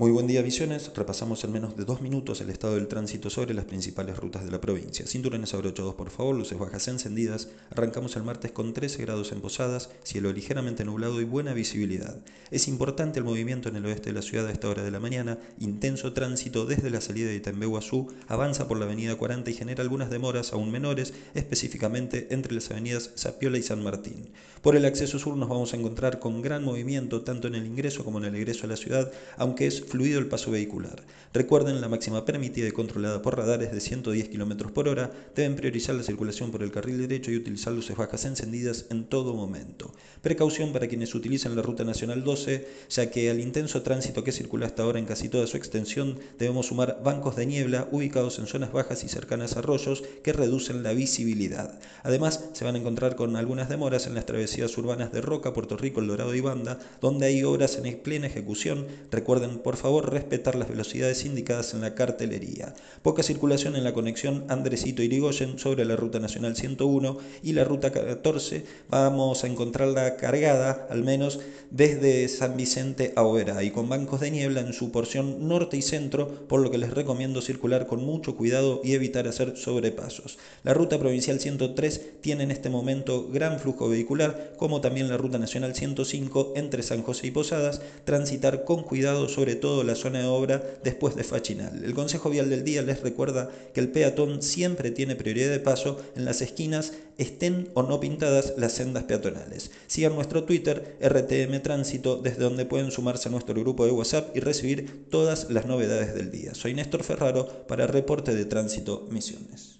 Muy buen día, Misiones. Repasamos en menos de dos minutos el estado del tránsito sobre las principales rutas de la provincia. Cinturones abrochados, por favor, luces bajas encendidas. Arrancamos el martes con 13 grados en Posadas, cielo ligeramente nublado y buena visibilidad. Es importante el movimiento en el oeste de la ciudad a esta hora de la mañana. Intenso tránsito desde la salida de Itambeguazú, avanza por la avenida 40 y genera algunas demoras aún menores, específicamente entre las avenidas Zapiola y San Martín. Por el acceso sur nos vamos a encontrar con gran movimiento tanto en el ingreso como en el egreso a la ciudad, aunque es fluido el paso vehicular. Recuerden, la máxima permitida y controlada por radares de 110 km por hora. Deben priorizar la circulación por el carril derecho y utilizar luces bajas encendidas en todo momento. Precaución para quienes utilizan la Ruta Nacional 12, ya que al intenso tránsito que circula hasta ahora en casi toda su extensión, debemos sumar bancos de niebla ubicados en zonas bajas y cercanas a arroyos que reducen la visibilidad. Además, se van a encontrar con algunas demoras en las travesías urbanas de Roca, Puerto Rico, El Dorado y Banda, donde hay obras en plena ejecución. Recuerden, por favor, respetar las velocidades indicadas en la cartelería. Poca circulación en la conexión Andresito-Irigoyen sobre la Ruta Nacional 101 y la Ruta 14. Vamos a encontrarla cargada, al menos desde San Vicente a Overa, y con bancos de niebla en su porción norte y centro, por lo que les recomiendo circular con mucho cuidado y evitar hacer sobrepasos. La Ruta Provincial 103 tiene en este momento gran flujo vehicular, como también la Ruta Nacional 105 entre San José y Posadas, transitar con cuidado sobre todo la zona de obra después de Fachinal. El Consejo Vial del Día les recuerda que el peatón siempre tiene prioridad de paso en las esquinas, estén o no pintadas las sendas peatonales. Sigan nuestro Twitter, RTM Tránsito, desde donde pueden sumarse a nuestro grupo de WhatsApp y recibir todas las novedades del día. Soy Néstor Ferraro para Reporte de Tránsito Misiones.